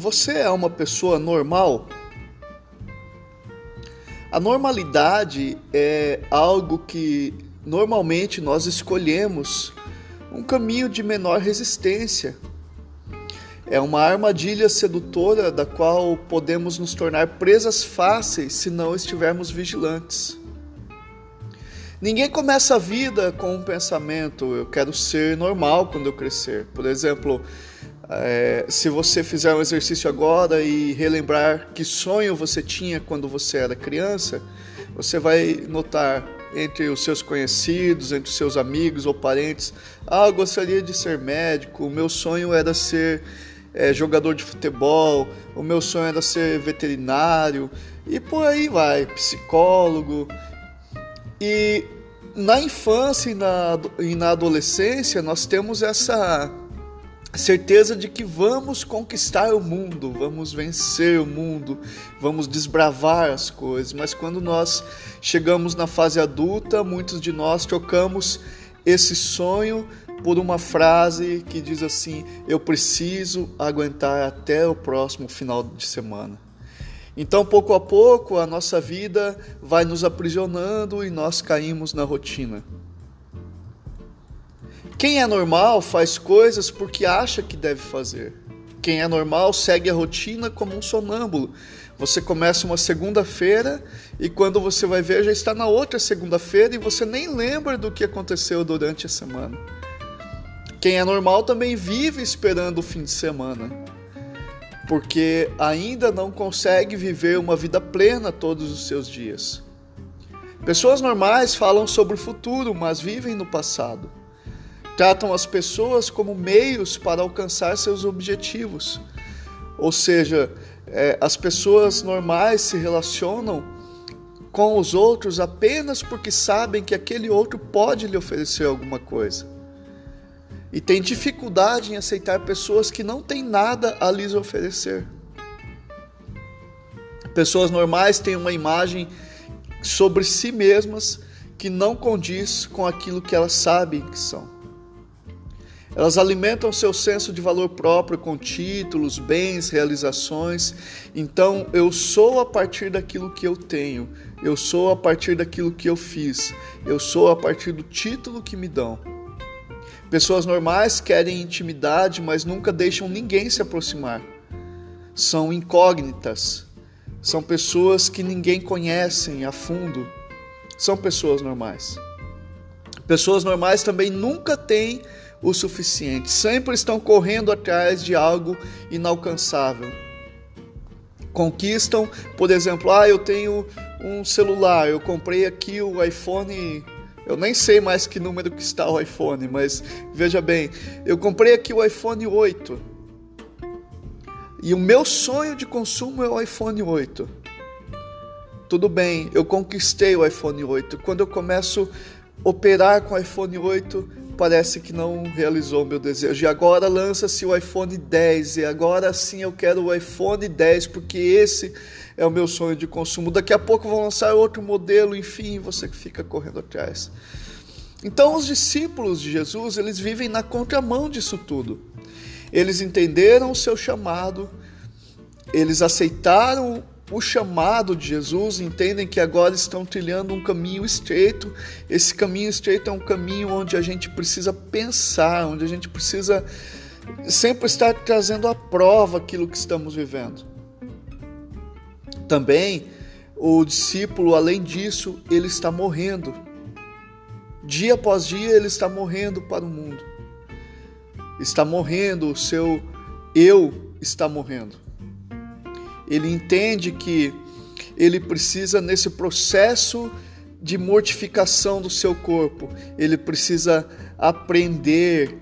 você é uma pessoa normal? A normalidade é algo que normalmente nós escolhemos um caminho de menor resistência. É uma armadilha sedutora da qual podemos nos tornar presas fáceis se não estivermos vigilantes. Ninguém começa a vida com um pensamento, eu quero ser normal quando eu crescer. Por exemplo, é, se você fizer um exercício agora e relembrar que sonho você tinha quando você era criança, você vai notar entre os seus conhecidos, entre os seus amigos ou parentes, ah, eu gostaria de ser médico, o meu sonho era ser é, jogador de futebol, o meu sonho era ser veterinário e por aí vai, psicólogo. E na infância e na, e na adolescência nós temos essa certeza de que vamos conquistar o mundo, vamos vencer o mundo, vamos desbravar as coisas. Mas quando nós chegamos na fase adulta, muitos de nós trocamos esse sonho por uma frase que diz assim: Eu preciso aguentar até o próximo final de semana. Então, pouco a pouco, a nossa vida vai nos aprisionando e nós caímos na rotina. Quem é normal faz coisas porque acha que deve fazer. Quem é normal segue a rotina como um sonâmbulo. Você começa uma segunda-feira e quando você vai ver já está na outra segunda-feira e você nem lembra do que aconteceu durante a semana. Quem é normal também vive esperando o fim de semana porque ainda não consegue viver uma vida plena todos os seus dias. Pessoas normais falam sobre o futuro, mas vivem no passado. Tratam as pessoas como meios para alcançar seus objetivos. Ou seja, é, as pessoas normais se relacionam com os outros apenas porque sabem que aquele outro pode lhe oferecer alguma coisa e tem dificuldade em aceitar pessoas que não têm nada a lhes oferecer. Pessoas normais têm uma imagem sobre si mesmas que não condiz com aquilo que elas sabem que são. Elas alimentam seu senso de valor próprio com títulos, bens, realizações. Então, eu sou a partir daquilo que eu tenho, eu sou a partir daquilo que eu fiz, eu sou a partir do título que me dão. Pessoas normais querem intimidade, mas nunca deixam ninguém se aproximar. São incógnitas. São pessoas que ninguém conhece a fundo. São pessoas normais. Pessoas normais também nunca têm o suficiente, sempre estão correndo atrás de algo inalcançável. Conquistam, por exemplo, ah, eu tenho um celular, eu comprei aqui o iPhone eu nem sei mais que número que está o iPhone, mas veja bem, eu comprei aqui o iPhone 8. E o meu sonho de consumo é o iPhone 8. Tudo bem, eu conquistei o iPhone 8. Quando eu começo a operar com o iPhone 8, parece que não realizou o meu desejo. E agora lança-se o iPhone 10. E agora sim eu quero o iPhone 10, porque esse é o meu sonho de consumo. Daqui a pouco vão lançar outro modelo, enfim, você que fica correndo atrás. Então os discípulos de Jesus, eles vivem na contramão disso tudo. Eles entenderam o seu chamado, eles aceitaram o chamado de Jesus, entendem que agora estão trilhando um caminho estreito. Esse caminho estreito é um caminho onde a gente precisa pensar, onde a gente precisa sempre estar trazendo à prova aquilo que estamos vivendo. Também o discípulo, além disso, ele está morrendo. Dia após dia ele está morrendo para o mundo. Está morrendo, o seu eu está morrendo. Ele entende que ele precisa, nesse processo de mortificação do seu corpo, ele precisa aprender.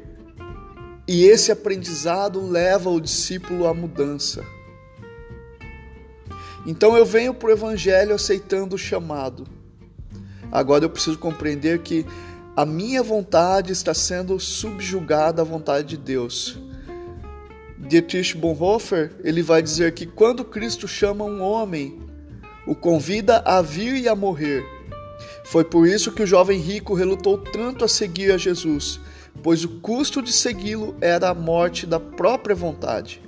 E esse aprendizado leva o discípulo à mudança. Então eu venho para o Evangelho aceitando o chamado. Agora eu preciso compreender que a minha vontade está sendo subjugada à vontade de Deus. Dietrich Bonhoeffer ele vai dizer que quando Cristo chama um homem, o convida a vir e a morrer. Foi por isso que o jovem rico relutou tanto a seguir a Jesus, pois o custo de segui-lo era a morte da própria vontade.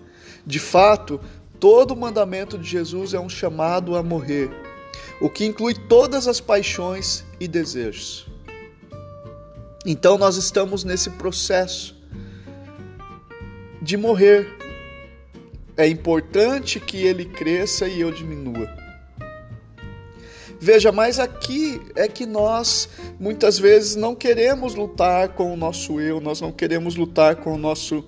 De fato, todo o mandamento de Jesus é um chamado a morrer, o que inclui todas as paixões e desejos. Então nós estamos nesse processo de morrer. É importante que ele cresça e eu diminua. Veja, mas aqui é que nós muitas vezes não queremos lutar com o nosso eu, nós não queremos lutar com o nosso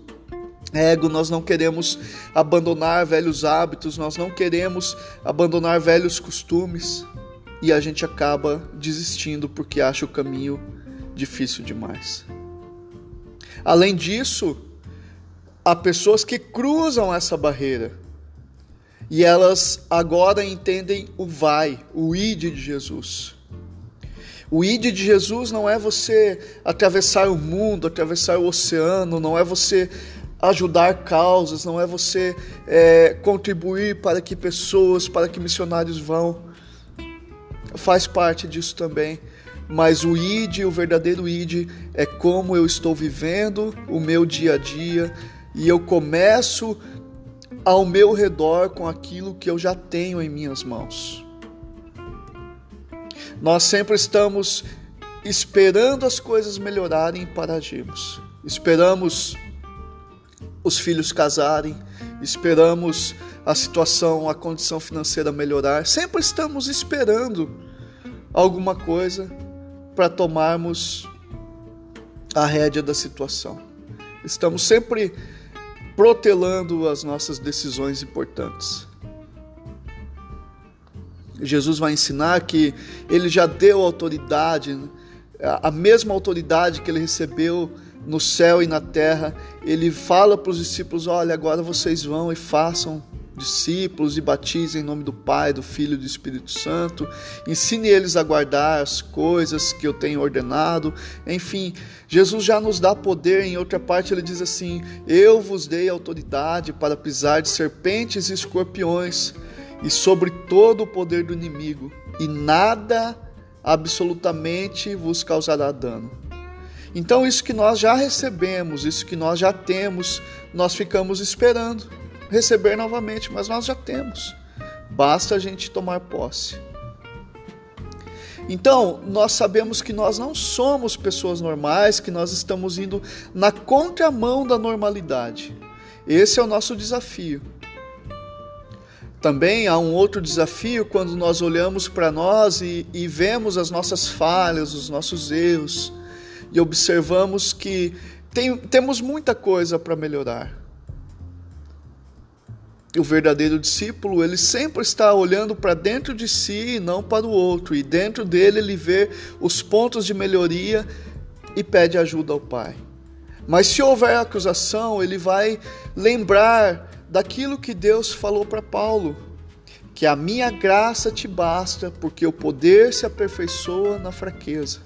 ego, nós não queremos abandonar velhos hábitos, nós não queremos abandonar velhos costumes e a gente acaba desistindo porque acha o caminho difícil demais. Além disso, há pessoas que cruzam essa barreira e elas agora entendem o vai, o ide de Jesus. O ide de Jesus não é você atravessar o mundo, atravessar o oceano, não é você ajudar causas, não é você é, contribuir para que pessoas, para que missionários vão. Faz parte disso também. Mas o id, o verdadeiro id, é como eu estou vivendo o meu dia a dia e eu começo ao meu redor com aquilo que eu já tenho em minhas mãos. Nós sempre estamos esperando as coisas melhorarem para agirmos. Esperamos os filhos casarem, esperamos a situação, a condição financeira melhorar. Sempre estamos esperando alguma coisa para tomarmos a rédea da situação. Estamos sempre protelando as nossas decisões importantes. Jesus vai ensinar que ele já deu autoridade, a mesma autoridade que ele recebeu no céu e na terra. Ele fala para os discípulos: Olha, agora vocês vão e façam discípulos e batizem em nome do Pai, do Filho e do Espírito Santo. Ensine eles a guardar as coisas que eu tenho ordenado. Enfim, Jesus já nos dá poder. Em outra parte, ele diz assim: Eu vos dei autoridade para pisar de serpentes e escorpiões e sobre todo o poder do inimigo, e nada absolutamente vos causará dano. Então, isso que nós já recebemos, isso que nós já temos, nós ficamos esperando receber novamente, mas nós já temos. Basta a gente tomar posse. Então, nós sabemos que nós não somos pessoas normais, que nós estamos indo na contramão da normalidade. Esse é o nosso desafio. Também há um outro desafio quando nós olhamos para nós e, e, vemos as nossas falhas, os nossos erros, e observamos que tem, temos muita coisa para melhorar o verdadeiro discípulo, ele sempre está olhando para dentro de si e não para o outro, e dentro dele ele vê os pontos de melhoria e pede ajuda ao Pai. Mas se houver acusação, ele vai lembrar daquilo que Deus falou para Paulo, que a minha graça te basta, porque o poder se aperfeiçoa na fraqueza.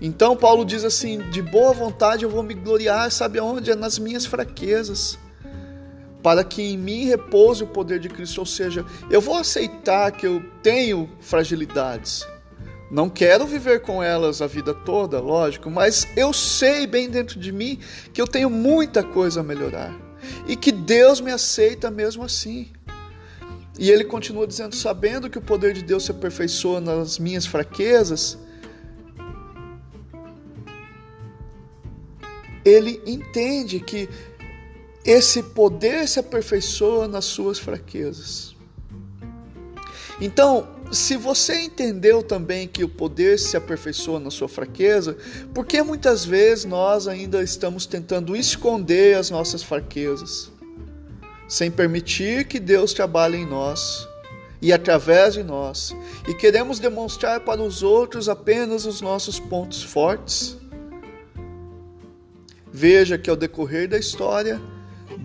Então Paulo diz assim: de boa vontade eu vou me gloriar, sabe aonde? É nas minhas fraquezas para que em mim repouse o poder de Cristo. Ou seja, eu vou aceitar que eu tenho fragilidades. Não quero viver com elas a vida toda, lógico, mas eu sei bem dentro de mim que eu tenho muita coisa a melhorar e que Deus me aceita mesmo assim. E ele continua dizendo: sabendo que o poder de Deus se aperfeiçoa nas minhas fraquezas, ele entende que esse poder se aperfeiçoa nas suas fraquezas. Então, se você entendeu também que o poder se aperfeiçoa na sua fraqueza, por que muitas vezes nós ainda estamos tentando esconder as nossas fraquezas, sem permitir que Deus trabalhe em nós e através de nós, e queremos demonstrar para os outros apenas os nossos pontos fortes? Veja que ao decorrer da história,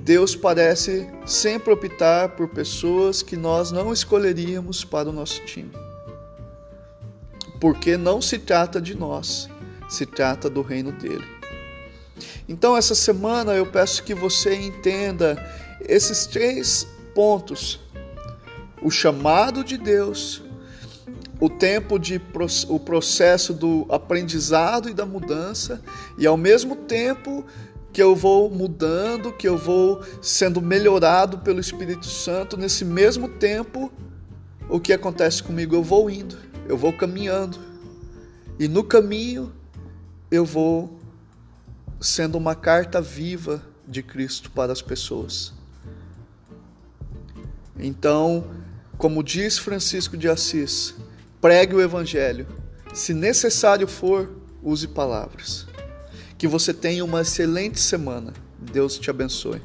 Deus parece sempre optar por pessoas que nós não escolheríamos para o nosso time. Porque não se trata de nós, se trata do reino dele. Então, essa semana eu peço que você entenda esses três pontos: o chamado de Deus, o tempo de o processo do aprendizado e da mudança, e ao mesmo tempo que eu vou mudando, que eu vou sendo melhorado pelo Espírito Santo. Nesse mesmo tempo, o que acontece comigo? Eu vou indo, eu vou caminhando. E no caminho, eu vou sendo uma carta viva de Cristo para as pessoas. Então, como diz Francisco de Assis, pregue o Evangelho. Se necessário for, use palavras. Que você tenha uma excelente semana. Deus te abençoe.